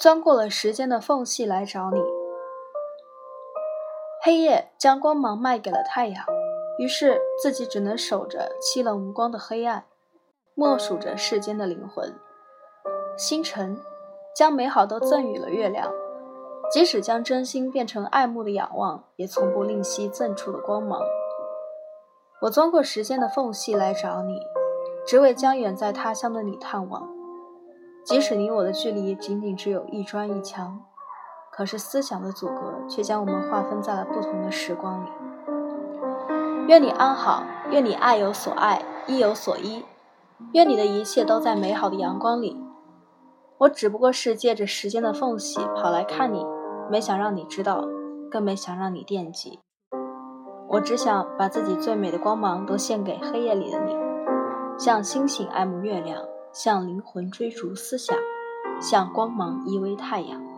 钻过了时间的缝隙来找你。黑夜将光芒卖给了太阳，于是自己只能守着凄冷无光的黑暗，默数着世间的灵魂。星辰将美好都赠予了月亮，即使将真心变成爱慕的仰望，也从不吝惜赠出的光芒。我钻过时间的缝隙来找你，只为将远在他乡的你探望。即使你我的距离仅仅只有一砖一墙。可是思想的阻隔却将我们划分在了不同的时光里。愿你安好，愿你爱有所爱，依有所依，愿你的一切都在美好的阳光里。我只不过是借着时间的缝隙跑来看你，没想让你知道，更没想让你惦记。我只想把自己最美的光芒都献给黑夜里的你，像星星爱慕月亮，向灵魂追逐思想，向光芒依偎太阳。